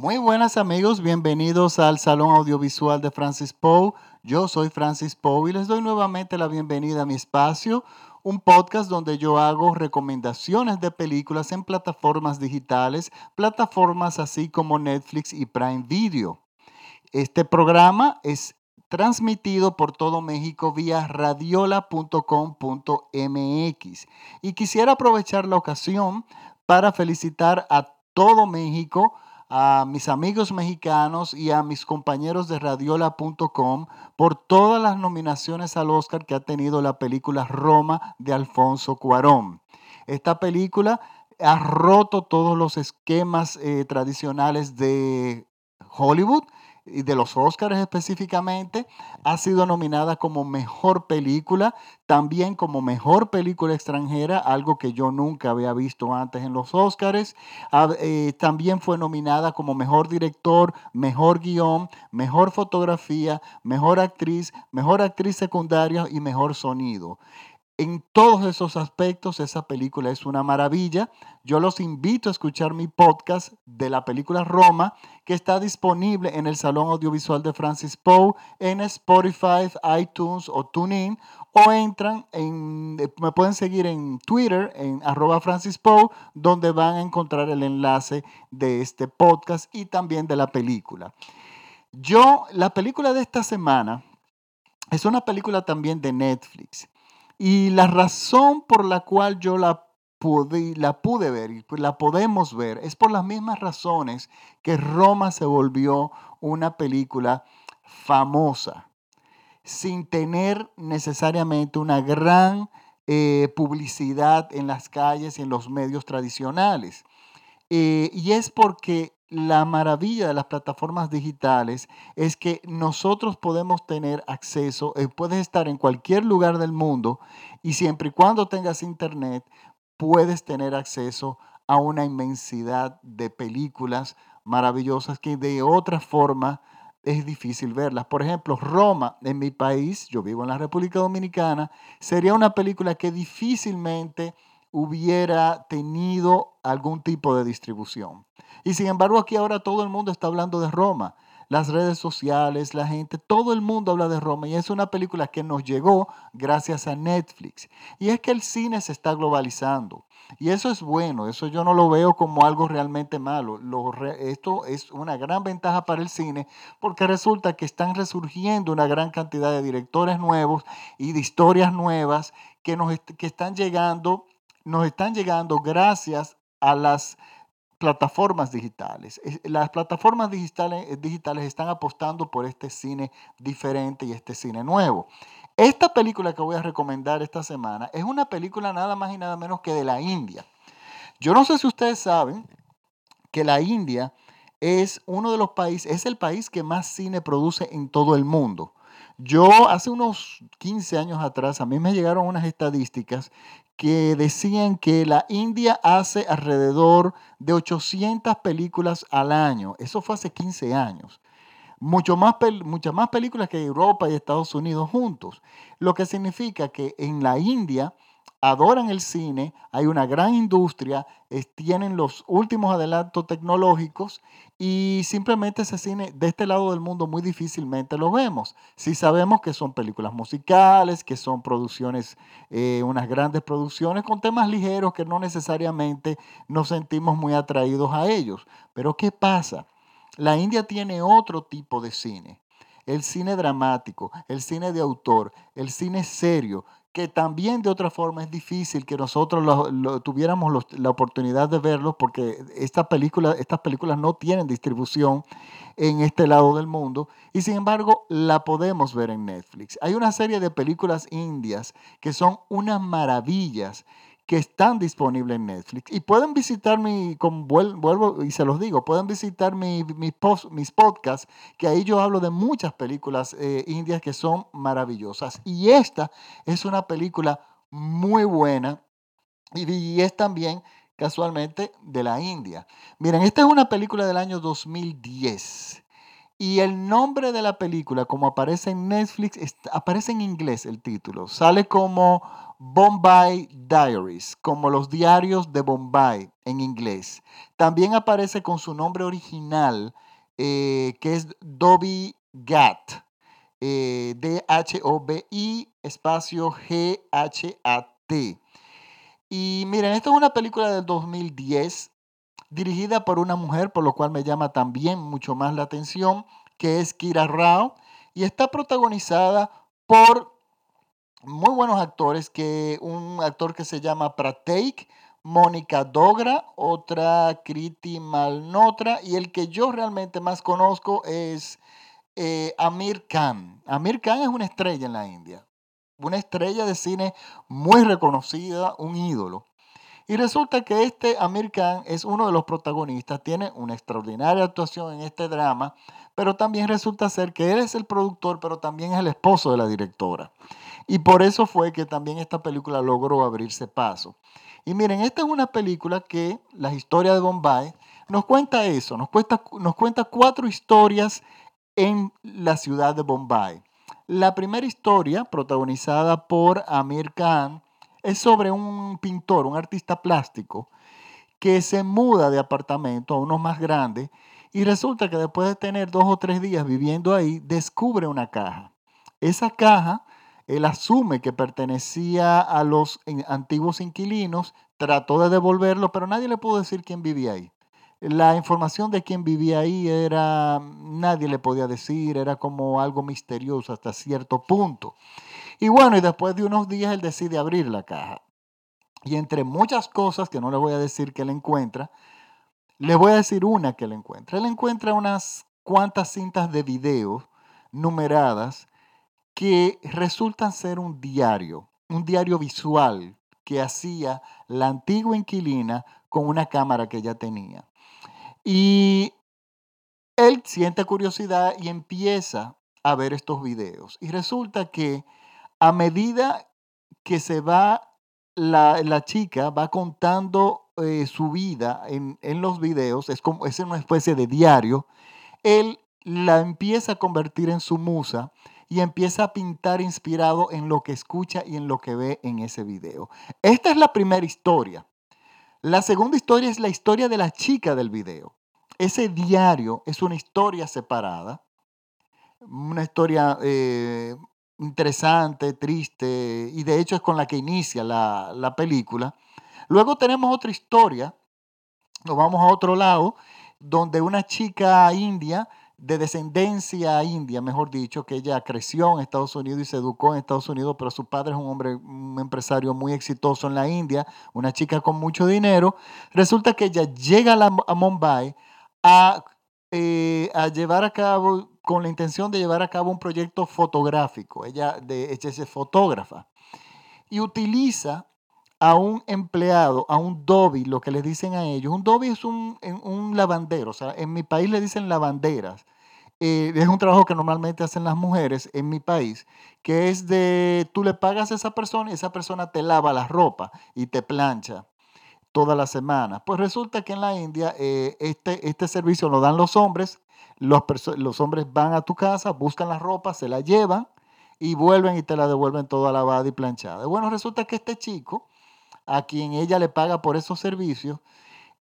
Muy buenas amigos, bienvenidos al Salón Audiovisual de Francis Poe. Yo soy Francis Poe y les doy nuevamente la bienvenida a mi espacio, un podcast donde yo hago recomendaciones de películas en plataformas digitales, plataformas así como Netflix y Prime Video. Este programa es transmitido por todo México vía radiola.com.mx. Y quisiera aprovechar la ocasión para felicitar a todo México, a mis amigos mexicanos y a mis compañeros de radiola.com por todas las nominaciones al Oscar que ha tenido la película Roma de Alfonso Cuarón. Esta película ha roto todos los esquemas eh, tradicionales de Hollywood y de los Oscars específicamente, ha sido nominada como mejor película, también como mejor película extranjera, algo que yo nunca había visto antes en los Oscars. Eh, también fue nominada como mejor director, mejor guion, mejor fotografía, mejor actriz, mejor actriz secundaria y mejor sonido. En todos esos aspectos, esa película es una maravilla. Yo los invito a escuchar mi podcast de la película Roma, que está disponible en el Salón Audiovisual de Francis Poe, en Spotify, iTunes o TuneIn, o entran en, me pueden seguir en Twitter, en arroba Francis Poe, donde van a encontrar el enlace de este podcast y también de la película. Yo, la película de esta semana es una película también de Netflix. Y la razón por la cual yo la pude, la pude ver y la podemos ver es por las mismas razones que Roma se volvió una película famosa, sin tener necesariamente una gran eh, publicidad en las calles y en los medios tradicionales. Eh, y es porque la maravilla de las plataformas digitales es que nosotros podemos tener acceso, eh, puedes estar en cualquier lugar del mundo y siempre y cuando tengas internet, puedes tener acceso a una inmensidad de películas maravillosas que de otra forma es difícil verlas. Por ejemplo, Roma, en mi país, yo vivo en la República Dominicana, sería una película que difícilmente hubiera tenido algún tipo de distribución. Y sin embargo aquí ahora todo el mundo está hablando de Roma. Las redes sociales, la gente, todo el mundo habla de Roma y es una película que nos llegó gracias a Netflix. Y es que el cine se está globalizando. Y eso es bueno, eso yo no lo veo como algo realmente malo. esto es una gran ventaja para el cine porque resulta que están resurgiendo una gran cantidad de directores nuevos y de historias nuevas que, nos, que están llegando nos están llegando gracias a las plataformas digitales. Las plataformas digitales, eh, digitales están apostando por este cine diferente y este cine nuevo. Esta película que voy a recomendar esta semana es una película nada más y nada menos que de la India. Yo no sé si ustedes saben que la India es uno de los países, es el país que más cine produce en todo el mundo. Yo hace unos 15 años atrás, a mí me llegaron unas estadísticas que decían que la India hace alrededor de 800 películas al año. Eso fue hace 15 años. Más, muchas más películas que Europa y Estados Unidos juntos. Lo que significa que en la India adoran el cine, hay una gran industria, tienen los últimos adelantos tecnológicos y simplemente ese cine de este lado del mundo muy difícilmente lo vemos. Si sabemos que son películas musicales, que son producciones, eh, unas grandes producciones con temas ligeros que no necesariamente nos sentimos muy atraídos a ellos. Pero ¿qué pasa? La India tiene otro tipo de cine el cine dramático, el cine de autor, el cine serio, que también de otra forma es difícil que nosotros lo, tuviéramos la oportunidad de verlos porque estas películas no tienen distribución en este lado del mundo y sin embargo la podemos ver en Netflix. Hay una serie de películas indias que son unas maravillas que están disponibles en Netflix. Y pueden visitar mi, vuelvo y se los digo, pueden visitar mi, mis podcasts, que ahí yo hablo de muchas películas eh, indias que son maravillosas. Y esta es una película muy buena y, y es también casualmente de la India. Miren, esta es una película del año 2010 Y el nombre de la película, como aparece en Netflix, aparece en inglés el título. Sale como Bombay Diaries, como los diarios de Bombay en inglés. También aparece con su nombre original, eh, que es Dobby Gat. Eh, D-H-O-B-I espacio G-H-A-T. Y miren, esta es una película del 2010 dirigida por una mujer, por lo cual me llama también mucho más la atención, que es Kira Rao, y está protagonizada por muy buenos actores, que un actor que se llama Prateik, Mónica Dogra, otra Kriti Malnotra, y el que yo realmente más conozco es eh, Amir Khan. Amir Khan es una estrella en la India, una estrella de cine muy reconocida, un ídolo. Y resulta que este Amir Khan es uno de los protagonistas, tiene una extraordinaria actuación en este drama, pero también resulta ser que él es el productor, pero también es el esposo de la directora. Y por eso fue que también esta película logró abrirse paso. Y miren, esta es una película que, la historia de Bombay, nos cuenta eso, nos, cuenta, nos cuenta cuatro historias en la ciudad de Bombay. La primera historia, protagonizada por Amir Khan, es sobre un pintor, un artista plástico, que se muda de apartamento a uno más grande y resulta que después de tener dos o tres días viviendo ahí, descubre una caja. Esa caja, él asume que pertenecía a los antiguos inquilinos, trató de devolverlo, pero nadie le pudo decir quién vivía ahí. La información de quién vivía ahí era, nadie le podía decir, era como algo misterioso hasta cierto punto. Y bueno, y después de unos días él decide abrir la caja. Y entre muchas cosas que no le voy a decir que él encuentra, le voy a decir una que él encuentra. Él encuentra unas cuantas cintas de video numeradas que resultan ser un diario, un diario visual que hacía la antigua inquilina con una cámara que ella tenía. Y él siente curiosidad y empieza a ver estos videos. Y resulta que a medida que se va, la, chica va contando eh, su vida en, los videos, es como es una especie de diario, él la empieza a convertir en su musa y empieza a pintar inspirado en lo que escucha y en lo que ve en ese video. Esta es la primera historia. La segunda historia es la historia de la chica del video. Ese diario es una historia separada, una historia eh, interesante, triste, y de hecho es con la que inicia la, película. Luego tenemos otra historia, nos vamos a otro lado, donde una chica india, de descendencia india, mejor dicho, que ella creció en Estados Unidos y se educó en Estados Unidos, pero su padre es un hombre, un empresario muy exitoso en la India, una chica con mucho dinero. Resulta que ella llega a, Mumbai a, eh, a llevar a cabo con la intención de llevar a cabo un proyecto fotográfico. Ella, de, es fotógrafa. Y utiliza a un empleado, a un dobi, lo que les dicen a ellos. Un dobi es un, un lavandero, o sea, en mi país le dicen lavanderas. Eh, es un trabajo que normalmente hacen las mujeres en mi país, que es de, tú le pagas a esa persona y esa persona te lava la ropa y te plancha toda la semana. Pues resulta que en la India eh, este, este servicio lo dan los hombres los, hombres van a tu casa, buscan la ropa, se la llevan y vuelven y te la devuelven toda lavada y planchada. Bueno, resulta que este chico, a quien ella le paga por esos servicios,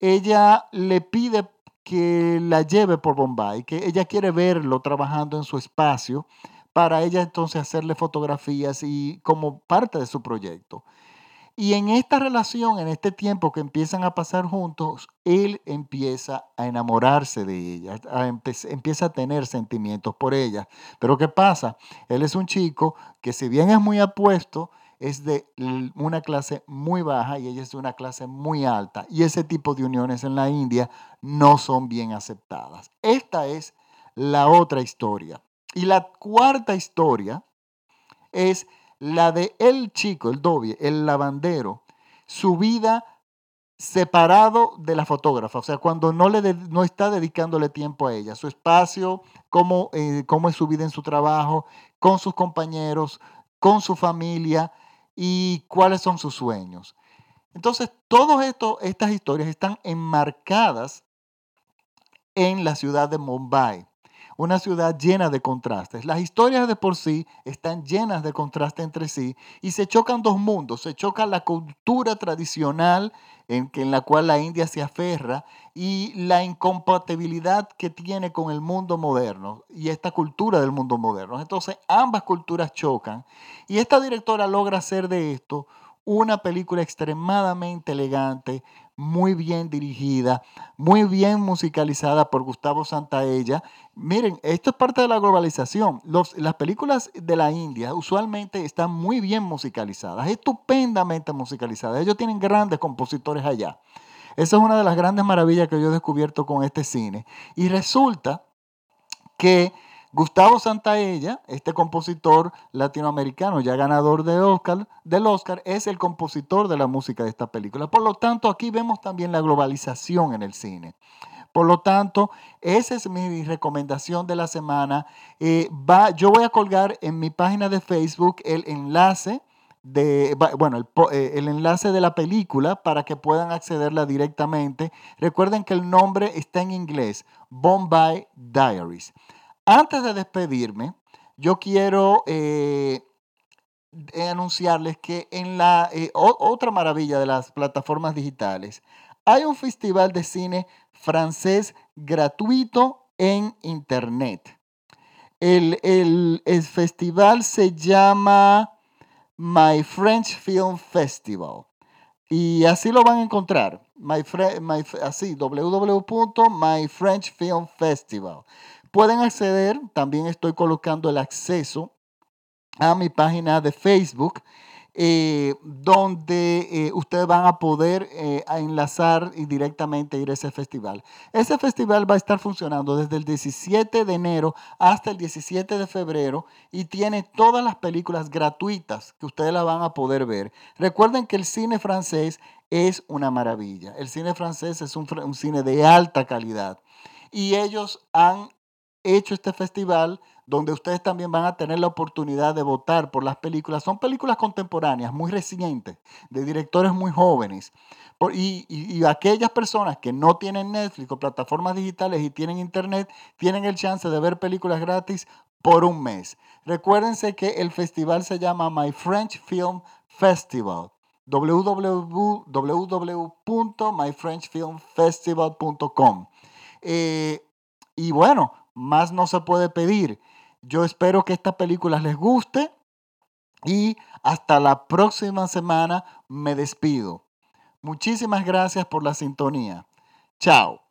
ella le pide que la lleve por Bombay, que ella quiere verlo trabajando en su espacio para ella entonces hacerle fotografías y como parte de su proyecto. Y en esta relación, en este tiempo que empiezan a pasar juntos, él empieza a enamorarse de ella, empieza a tener sentimientos por ella. Pero ¿qué pasa? Él es un chico que si bien es muy apuesto, es de una clase muy baja y ella es de una clase muy alta. Y ese tipo de uniones en la India no son bien aceptadas. Esta es la otra historia. Y la cuarta historia es la de el chico, el doble, el lavandero, su vida separado de la fotógrafa, o sea, cuando no, le no está dedicándole tiempo a ella, su espacio, cómo, eh, cómo es su vida en su trabajo, con sus compañeros, con su familia y cuáles son sus sueños. Entonces, todas estas historias están enmarcadas en la ciudad de Mumbai. Una ciudad llena de contrastes. Las historias de por sí están llenas de contraste entre sí y se chocan dos mundos. Se choca la cultura tradicional en, en la cual la India se aferra y la incompatibilidad que tiene con el mundo moderno y esta cultura del mundo moderno. Entonces ambas culturas chocan y esta directora logra hacer de esto una película extremadamente elegante, muy bien dirigida, muy bien musicalizada por Gustavo Santaella. Miren, esto es parte de la globalización. las películas de la India usualmente están muy bien musicalizadas, estupendamente musicalizadas. Ellos tienen grandes compositores allá. Esa es una de las grandes maravillas que yo he descubierto con este cine. Y resulta que Gustavo Santaella, este compositor latinoamericano ya ganador del Oscar, es el compositor de la música de esta película. Por lo tanto, aquí vemos también la globalización en el cine. Por lo tanto, esa es mi recomendación de la semana. Eh, va, yo voy a colgar en mi página de Facebook el enlace de, bueno, eh, el, enlace de la película para que puedan accederla directamente. Recuerden que el nombre está en inglés, Bombay Diaries. Antes de despedirme, yo quiero eh, anunciarles que en la eh, otra maravilla de las plataformas digitales, hay un festival de cine francés gratuito en Internet. El, el festival se llama My French Film Festival. Y así lo van a encontrar. My, my, así, www.myfrenchfilmfestival. Pueden acceder, también estoy colocando el acceso a mi página de Facebook, eh, donde eh, ustedes van a poder eh, enlazar y directamente ir a ese festival. Ese festival va a estar funcionando desde el 17 de enero hasta el 17 de febrero y tiene todas las películas gratuitas que ustedes la van a poder ver. Recuerden que el cine francés es una maravilla. El cine francés es un, un cine de alta calidad y ellos han hecho este festival donde ustedes también van a tener la oportunidad de votar por las películas. Son películas contemporáneas, muy recientes, de directores muy jóvenes. y, aquellas personas que no tienen Netflix o plataformas digitales y tienen internet, tienen el chance de ver películas gratis por un mes. Recuérdense que el festival se llama My French Film Festival www.myfrenchfilmfestival.com. Eh, y bueno, más no se puede pedir. Yo espero que estas películas les guste y hasta la próxima semana me despido. Muchísimas gracias por la sintonía. Chao.